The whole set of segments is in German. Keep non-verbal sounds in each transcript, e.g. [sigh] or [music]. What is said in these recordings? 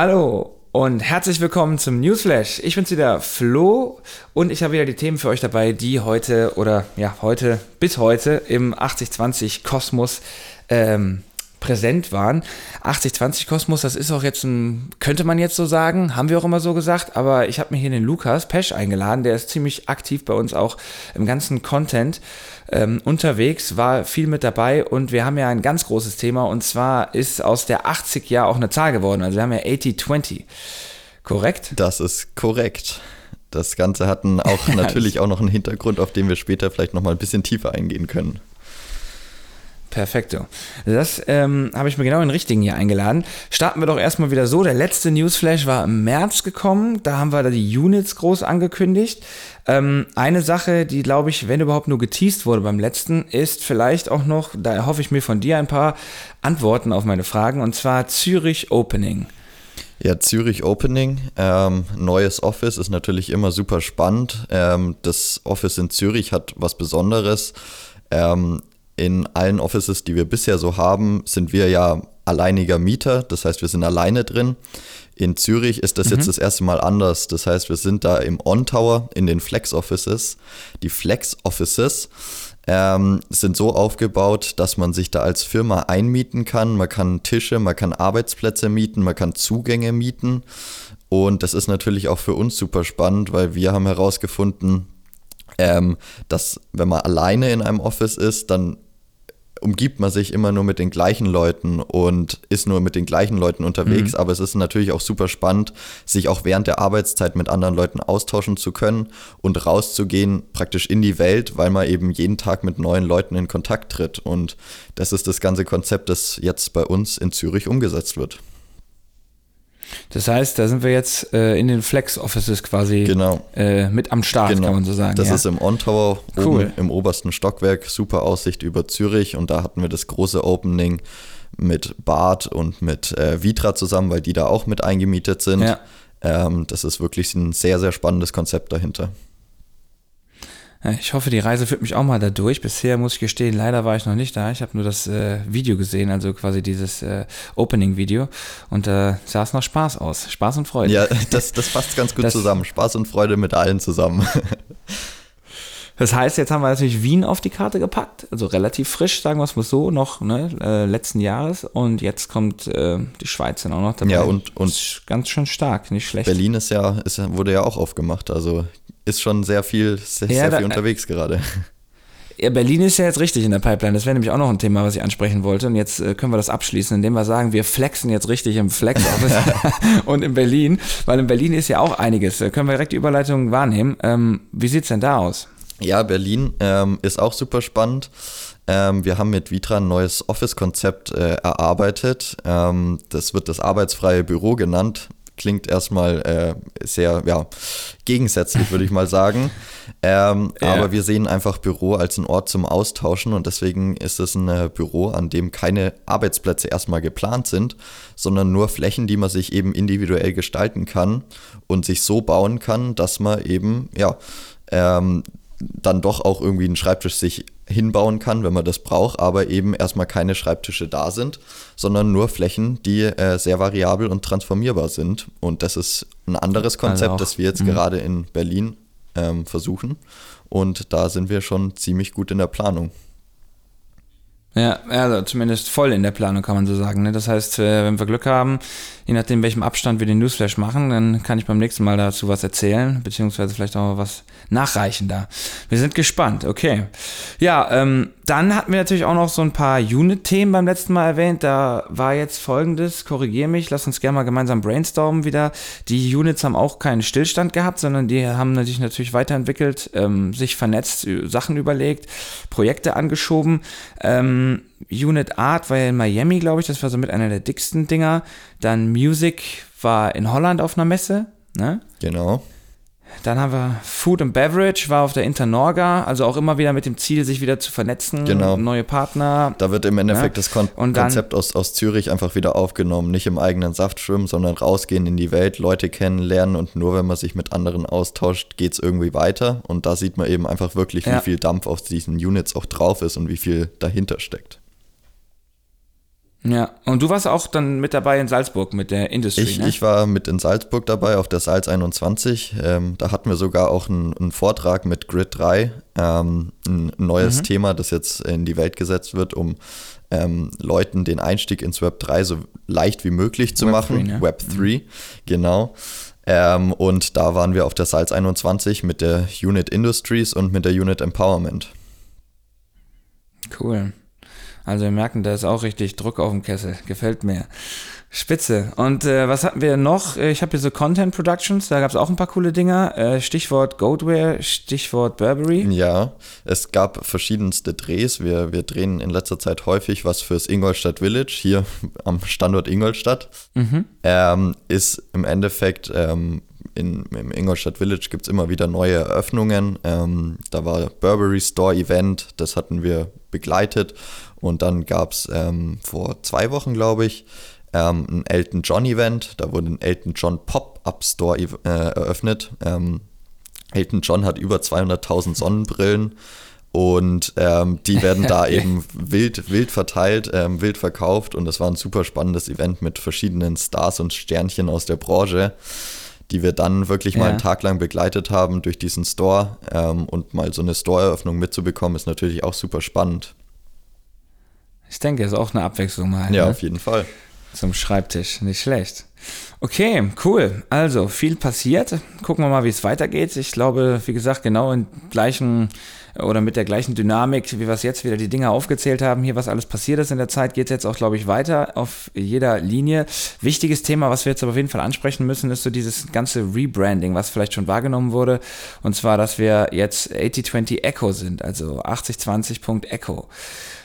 Hallo und herzlich willkommen zum Newsflash. Ich bin's wieder, Flo, und ich habe wieder die Themen für euch dabei, die heute oder ja, heute bis heute im 8020 Kosmos ähm, präsent waren. 8020 Kosmos, das ist auch jetzt ein, könnte man jetzt so sagen, haben wir auch immer so gesagt, aber ich habe mir hier den Lukas Pesch eingeladen, der ist ziemlich aktiv bei uns auch im ganzen Content ähm, unterwegs, war viel mit dabei und wir haben ja ein ganz großes Thema und zwar ist aus der 80 ja auch eine Zahl geworden, also wir haben ja 8020. Korrekt? Das ist korrekt. Das Ganze hat auch [laughs] natürlich auch noch einen Hintergrund, auf den wir später vielleicht noch mal ein bisschen tiefer eingehen können. Perfekto. Das ähm, habe ich mir genau den richtigen hier eingeladen. Starten wir doch erstmal wieder so. Der letzte Newsflash war im März gekommen. Da haben wir da die Units groß angekündigt. Ähm, eine Sache, die, glaube ich, wenn überhaupt nur geteased wurde beim letzten, ist vielleicht auch noch, da erhoffe ich mir von dir ein paar Antworten auf meine Fragen, und zwar Zürich Opening. Ja, Zürich Opening, ähm, neues Office ist natürlich immer super spannend. Ähm, das Office in Zürich hat was Besonderes. Ähm, in allen Offices, die wir bisher so haben, sind wir ja alleiniger Mieter. Das heißt, wir sind alleine drin. In Zürich ist das mhm. jetzt das erste Mal anders. Das heißt, wir sind da im On-Tower in den Flex-Offices. Die Flex-Offices ähm, sind so aufgebaut, dass man sich da als Firma einmieten kann. Man kann Tische, man kann Arbeitsplätze mieten, man kann Zugänge mieten. Und das ist natürlich auch für uns super spannend, weil wir haben herausgefunden, ähm, dass wenn man alleine in einem Office ist, dann umgibt man sich immer nur mit den gleichen Leuten und ist nur mit den gleichen Leuten unterwegs. Mhm. Aber es ist natürlich auch super spannend, sich auch während der Arbeitszeit mit anderen Leuten austauschen zu können und rauszugehen praktisch in die Welt, weil man eben jeden Tag mit neuen Leuten in Kontakt tritt. Und das ist das ganze Konzept, das jetzt bei uns in Zürich umgesetzt wird. Das heißt, da sind wir jetzt äh, in den Flex-Offices quasi genau. äh, mit am Start, genau. kann man so sagen. Das ja? ist im On-Tower cool. oben im obersten Stockwerk, super Aussicht über Zürich und da hatten wir das große Opening mit Bart und mit äh, Vitra zusammen, weil die da auch mit eingemietet sind. Ja. Ähm, das ist wirklich ein sehr, sehr spannendes Konzept dahinter. Ich hoffe, die Reise führt mich auch mal da durch. Bisher muss ich gestehen, leider war ich noch nicht da. Ich habe nur das äh, Video gesehen, also quasi dieses äh, Opening-Video. Und da äh, sah es noch Spaß aus. Spaß und Freude. Ja, das, das passt ganz gut [laughs] das, zusammen. Spaß und Freude mit allen zusammen. [laughs] Das heißt, jetzt haben wir natürlich Wien auf die Karte gepackt, also relativ frisch, sagen wir es mal so, noch ne, äh, letzten Jahres. Und jetzt kommt äh, die Schweiz dann auch noch dabei. Ja, und, und ganz schön stark, nicht schlecht. Berlin ist ja, ist, wurde ja auch aufgemacht. Also ist schon sehr viel, sehr, ja, sehr viel da, unterwegs gerade. Ja, Berlin ist ja jetzt richtig in der Pipeline. Das wäre nämlich auch noch ein Thema, was ich ansprechen wollte. Und jetzt äh, können wir das abschließen, indem wir sagen, wir flexen jetzt richtig im Flex-Office [laughs] [laughs] und in Berlin, weil in Berlin ist ja auch einiges. Da können wir direkt die Überleitung wahrnehmen. Ähm, wie sieht es denn da aus? Ja, Berlin ähm, ist auch super spannend. Ähm, wir haben mit Vitra ein neues Office-Konzept äh, erarbeitet. Ähm, das wird das arbeitsfreie Büro genannt klingt erstmal äh, sehr ja, gegensätzlich, würde ich mal sagen. Ähm, [laughs] ja. Aber wir sehen einfach Büro als einen Ort zum Austauschen und deswegen ist es ein äh, Büro, an dem keine Arbeitsplätze erstmal geplant sind, sondern nur Flächen, die man sich eben individuell gestalten kann und sich so bauen kann, dass man eben ja ähm, dann doch auch irgendwie einen Schreibtisch sich hinbauen kann, wenn man das braucht, aber eben erstmal keine Schreibtische da sind, sondern nur Flächen, die äh, sehr variabel und transformierbar sind. Und das ist ein anderes Konzept, also das wir jetzt mhm. gerade in Berlin ähm, versuchen. Und da sind wir schon ziemlich gut in der Planung. Ja, also zumindest voll in der Planung kann man so sagen. Ne? Das heißt, äh, wenn wir Glück haben, je nachdem, welchem Abstand wir den Newsflash machen, dann kann ich beim nächsten Mal dazu was erzählen, beziehungsweise vielleicht auch was nachreichen da. Wir sind gespannt, okay. Ja, ähm, dann hatten wir natürlich auch noch so ein paar Unit-Themen beim letzten Mal erwähnt. Da war jetzt folgendes, korrigiere mich, lass uns gerne mal gemeinsam brainstormen wieder. Die Units haben auch keinen Stillstand gehabt, sondern die haben sich natürlich weiterentwickelt, ähm, sich vernetzt, Sachen überlegt, Projekte angeschoben. Ähm, Unit Art war ja in Miami, glaube ich, das war so mit einer der dicksten Dinger. Dann Music war in Holland auf einer Messe. Ne? Genau. Dann haben wir Food and Beverage, war auf der Internorga, also auch immer wieder mit dem Ziel, sich wieder zu vernetzen, genau. neue Partner. Da wird im Endeffekt ja. das Kon dann, Konzept aus, aus Zürich einfach wieder aufgenommen. Nicht im eigenen Saft schwimmen, sondern rausgehen in die Welt, Leute kennenlernen und nur wenn man sich mit anderen austauscht, geht es irgendwie weiter. Und da sieht man eben einfach wirklich, wie ja. viel Dampf auf diesen Units auch drauf ist und wie viel dahinter steckt. Ja, und du warst auch dann mit dabei in Salzburg mit der Industry, ich, ne? ich war mit in Salzburg dabei auf der Salz 21. Ähm, da hatten wir sogar auch einen, einen Vortrag mit Grid 3, ähm, ein neues mhm. Thema, das jetzt in die Welt gesetzt wird, um ähm, Leuten den Einstieg ins Web 3 so leicht wie möglich zu Web machen. 3, ne? Web 3, mhm. genau. Ähm, und da waren wir auf der Salz 21 mit der Unit Industries und mit der Unit Empowerment. Cool. Also wir merken, da ist auch richtig Druck auf dem Kessel. Gefällt mir. Spitze. Und äh, was hatten wir noch? Äh, ich habe hier so Content Productions, da gab es auch ein paar coole Dinger. Äh, Stichwort Goatware, Stichwort Burberry. Ja, es gab verschiedenste Drehs. Wir, wir drehen in letzter Zeit häufig was fürs Ingolstadt Village, hier am Standort Ingolstadt. Mhm. Ähm, ist im Endeffekt ähm, in, im Ingolstadt Village gibt es immer wieder neue Eröffnungen. Ähm, da war Burberry Store Event, das hatten wir begleitet und dann gab es ähm, vor zwei Wochen, glaube ich, ähm, ein Elton John Event. Da wurde ein Elton John Pop-Up Store äh, eröffnet. Ähm, Elton John hat über 200.000 Sonnenbrillen und ähm, die werden da [laughs] eben wild, wild verteilt, ähm, wild verkauft und das war ein super spannendes Event mit verschiedenen Stars und Sternchen aus der Branche, die wir dann wirklich ja. mal einen Tag lang begleitet haben durch diesen Store ähm, und mal so eine Store-Eröffnung mitzubekommen, ist natürlich auch super spannend. Ich denke, es ist auch eine Abwechslung mal. Ja, ne? auf jeden Fall. Zum Schreibtisch, nicht schlecht. Okay, cool. Also viel passiert. Gucken wir mal, wie es weitergeht. Ich glaube, wie gesagt, genau in gleichen oder mit der gleichen Dynamik, wie wir es jetzt wieder die Dinge aufgezählt haben, hier was alles passiert ist in der Zeit, geht es jetzt auch, glaube ich, weiter auf jeder Linie. Wichtiges Thema, was wir jetzt aber auf jeden Fall ansprechen müssen, ist so dieses ganze Rebranding, was vielleicht schon wahrgenommen wurde. Und zwar, dass wir jetzt 8020 Echo sind, also 8020.echo.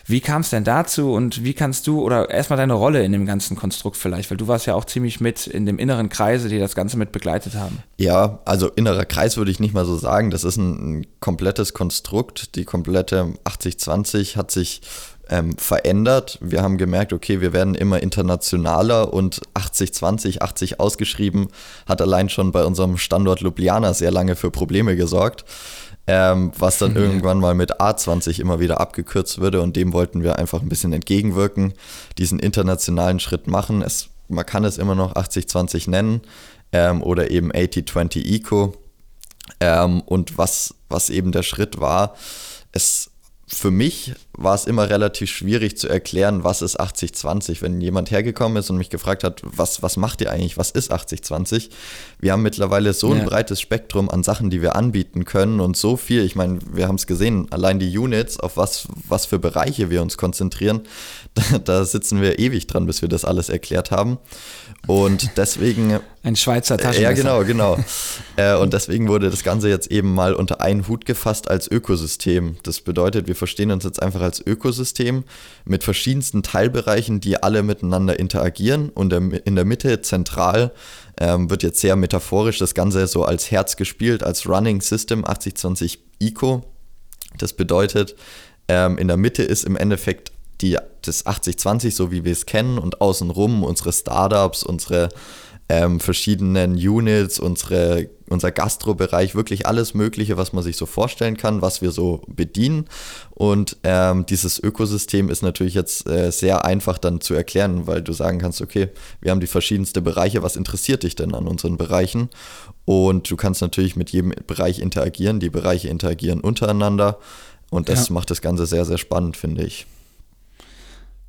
Wie kam es denn dazu und wie kannst du, oder erstmal deine Rolle in dem ganzen Konstrukt vielleicht, weil du warst ja auch ziemlich mit in dem inneren Kreise, die das Ganze mit begleitet haben. Ja, also innerer Kreis würde ich nicht mal so sagen. Das ist ein, ein komplettes Konstrukt. Die komplette 8020 hat sich ähm, verändert. Wir haben gemerkt, okay, wir werden immer internationaler und 8020, 80 ausgeschrieben, hat allein schon bei unserem Standort Ljubljana sehr lange für Probleme gesorgt ähm, was dann irgendwann mal mit A20 immer wieder abgekürzt würde und dem wollten wir einfach ein bisschen entgegenwirken, diesen internationalen Schritt machen. Es, man kann es immer noch 80-20 nennen ähm, oder eben 80-20 Eco. Ähm, und was, was eben der Schritt war, es für mich war es immer relativ schwierig zu erklären, was ist 80-20. Wenn jemand hergekommen ist und mich gefragt hat, was, was macht ihr eigentlich, was ist 80-20? Wir haben mittlerweile so ein ja. breites Spektrum an Sachen, die wir anbieten können und so viel. Ich meine, wir haben es gesehen, allein die Units, auf was, was für Bereiche wir uns konzentrieren, [laughs] da, da sitzen wir ewig dran, bis wir das alles erklärt haben. Und deswegen. Ein Schweizer Taschenmesser. Ja, genau, genau. äh, und deswegen wurde das Ganze jetzt eben mal unter einen Hut gefasst als Ökosystem. Das bedeutet, wir verstehen uns jetzt einfach als Ökosystem mit verschiedensten Teilbereichen, die alle miteinander interagieren. Und in der Mitte zentral ähm, wird jetzt sehr metaphorisch das Ganze so als Herz gespielt, als Running System 8020 Eco. Das bedeutet, ähm, in der Mitte ist im Endeffekt die, das 80-20, so wie wir es kennen, und außenrum unsere Startups, unsere ähm, verschiedenen Units, unsere, unser Gastrobereich, wirklich alles Mögliche, was man sich so vorstellen kann, was wir so bedienen. Und ähm, dieses Ökosystem ist natürlich jetzt äh, sehr einfach dann zu erklären, weil du sagen kannst, okay, wir haben die verschiedensten Bereiche, was interessiert dich denn an unseren Bereichen? Und du kannst natürlich mit jedem Bereich interagieren, die Bereiche interagieren untereinander. Und das ja. macht das Ganze sehr, sehr spannend, finde ich.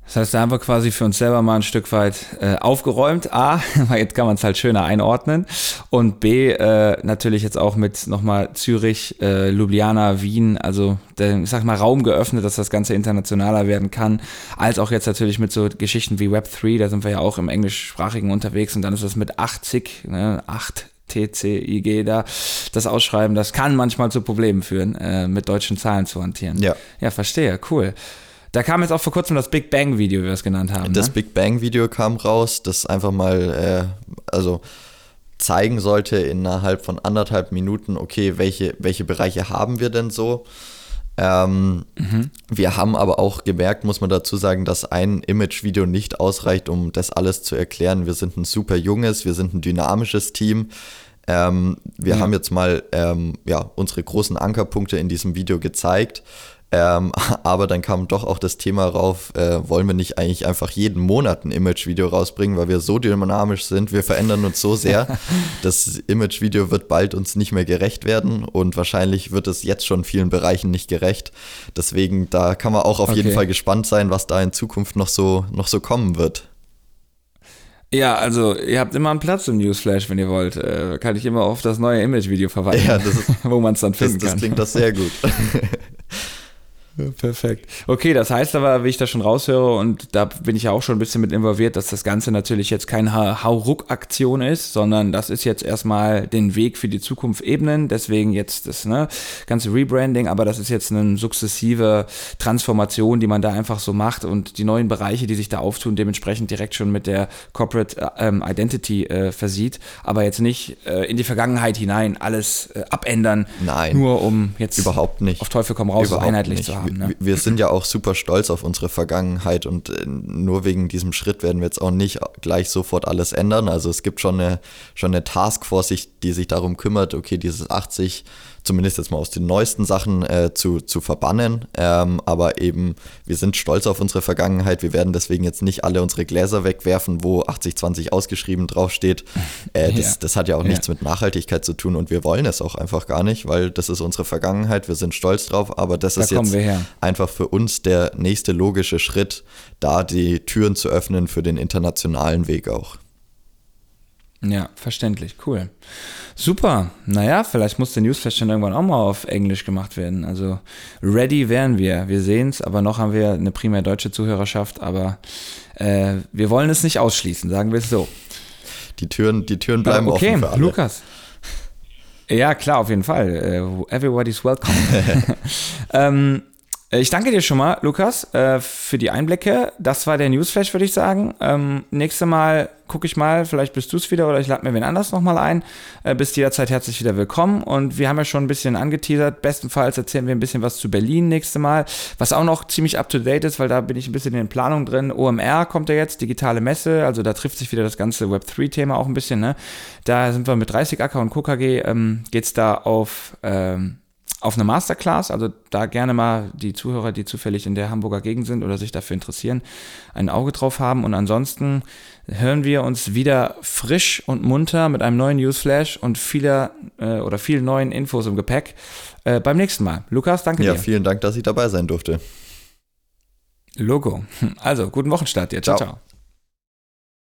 Das heißt, da haben wir quasi für uns selber mal ein Stück weit äh, aufgeräumt. A, [laughs] weil jetzt kann man es halt schöner einordnen. Und B, äh, natürlich jetzt auch mit nochmal Zürich, äh, Ljubljana, Wien, also der, ich sag mal, Raum geöffnet, dass das Ganze internationaler werden kann. Als auch jetzt natürlich mit so Geschichten wie Web3, da sind wir ja auch im englischsprachigen unterwegs und dann ist das mit 80, ne, 8 TCIG da, das Ausschreiben, das kann manchmal zu Problemen führen, äh, mit deutschen Zahlen zu hantieren. Ja. Ja, verstehe, cool. Da kam jetzt auch vor kurzem das Big Bang Video, wie wir es genannt haben. Das ne? Big Bang Video kam raus, das einfach mal, äh, also zeigen sollte innerhalb von anderthalb Minuten, okay, welche, welche Bereiche haben wir denn so? Ähm, mhm. Wir haben aber auch gemerkt, muss man dazu sagen, dass ein Image-Video nicht ausreicht, um das alles zu erklären. Wir sind ein super junges, wir sind ein dynamisches Team. Ähm, wir ja. haben jetzt mal ähm, ja, unsere großen Ankerpunkte in diesem Video gezeigt Ähm, [laughs] aber dann kam doch auch das Thema rauf, äh, wollen wir nicht eigentlich einfach jeden Monat ein Image-Video rausbringen, weil wir so dynamisch sind, wir verändern uns so sehr, [laughs] das Image-Video wird bald uns nicht mehr gerecht werden und wahrscheinlich wird es jetzt schon vielen Bereichen nicht gerecht. Deswegen, da kann man auch auf okay. jeden Fall gespannt sein, was da in Zukunft noch so, noch so kommen wird. Ja, also ihr habt immer einen Platz im Newsflash, wenn ihr wollt. Äh, kann ich immer auf das neue Image-Video verweisen, ja, ist, [laughs] wo man es dann finden das, kann. Das klingt das sehr gut. Perfekt. Okay, das heißt aber, wie ich das schon raushöre, und da bin ich ja auch schon ein bisschen mit involviert, dass das Ganze natürlich jetzt keine Hauruck-Aktion ist, sondern das ist jetzt erstmal den Weg für die Zukunft ebnen. Deswegen jetzt das ne, ganze Rebranding, aber das ist jetzt eine sukzessive Transformation, die man da einfach so macht und die neuen Bereiche, die sich da auftun, dementsprechend direkt schon mit der Corporate äh, ähm, Identity äh, versieht, aber jetzt nicht äh, in die Vergangenheit hinein alles äh, abändern. Nein. Nur um jetzt überhaupt nicht. auf Teufel komm raus, überhaupt einheitlich nicht. zu haben haben. Ne? Wir sind ja auch super stolz auf unsere Vergangenheit und äh, nur wegen diesem Schritt werden wir jetzt auch nicht gleich sofort alles ändern. Also es gibt schon eine, schon eine Taskforce, die sich darum kümmert, okay, dieses 80 zumindest jetzt mal aus den neuesten Sachen äh, zu, zu verbannen. Ähm, aber eben, wir sind stolz auf unsere Vergangenheit. Wir werden deswegen jetzt nicht alle unsere Gläser wegwerfen, wo 8020 ausgeschrieben draufsteht. Äh, [laughs] das, ja. das hat ja auch nichts ja. mit Nachhaltigkeit zu tun und wir wollen es auch einfach gar nicht, weil das ist unsere Vergangenheit. Wir sind stolz drauf, aber das da ist jetzt einfach für uns der nächste logische Schritt, da die Türen zu öffnen für den internationalen Weg auch. Ja, verständlich. Cool. Super. Naja, vielleicht muss der Newsflash dann irgendwann auch mal auf Englisch gemacht werden. Also ready wären wir. Wir sehen es, aber noch haben wir eine primär deutsche Zuhörerschaft, aber äh, wir wollen es nicht ausschließen, sagen wir es so. Die Türen, die Türen bleiben okay, offen alle. Lukas. Ja, klar, auf jeden Fall. Uh, everybody's welcome. [laughs] [laughs] ähm, äh, ich danke dir schon mal, Lukas, äh, für die Einblicke. Das war der Newsflash, würde ich sagen. Ähm, nächstes Mal gucke ich mal, vielleicht bist du es wieder oder ich lade mir wen anders nochmal ein. Äh, bist jederzeit herzlich wieder willkommen. Und wir haben ja schon ein bisschen angeteasert. Bestenfalls erzählen wir ein bisschen was zu Berlin nächstes Mal, was auch noch ziemlich up to date ist, weil da bin ich ein bisschen in den Planungen drin. OMR kommt ja jetzt, digitale Messe, also da trifft sich wieder das ganze Web3-Thema auch ein bisschen. Ne? Da sind wir mit 30 Acker und KKG, ähm, geht es da auf. Ähm, auf eine Masterclass, also da gerne mal die Zuhörer, die zufällig in der Hamburger Gegend sind oder sich dafür interessieren, ein Auge drauf haben. Und ansonsten hören wir uns wieder frisch und munter mit einem neuen Newsflash und vieler äh, oder vielen neuen Infos im Gepäck äh, beim nächsten Mal. Lukas, danke ja, dir. Ja, vielen Dank, dass ich dabei sein durfte. Logo. Also, guten Wochenstart dir. ciao. ciao. ciao.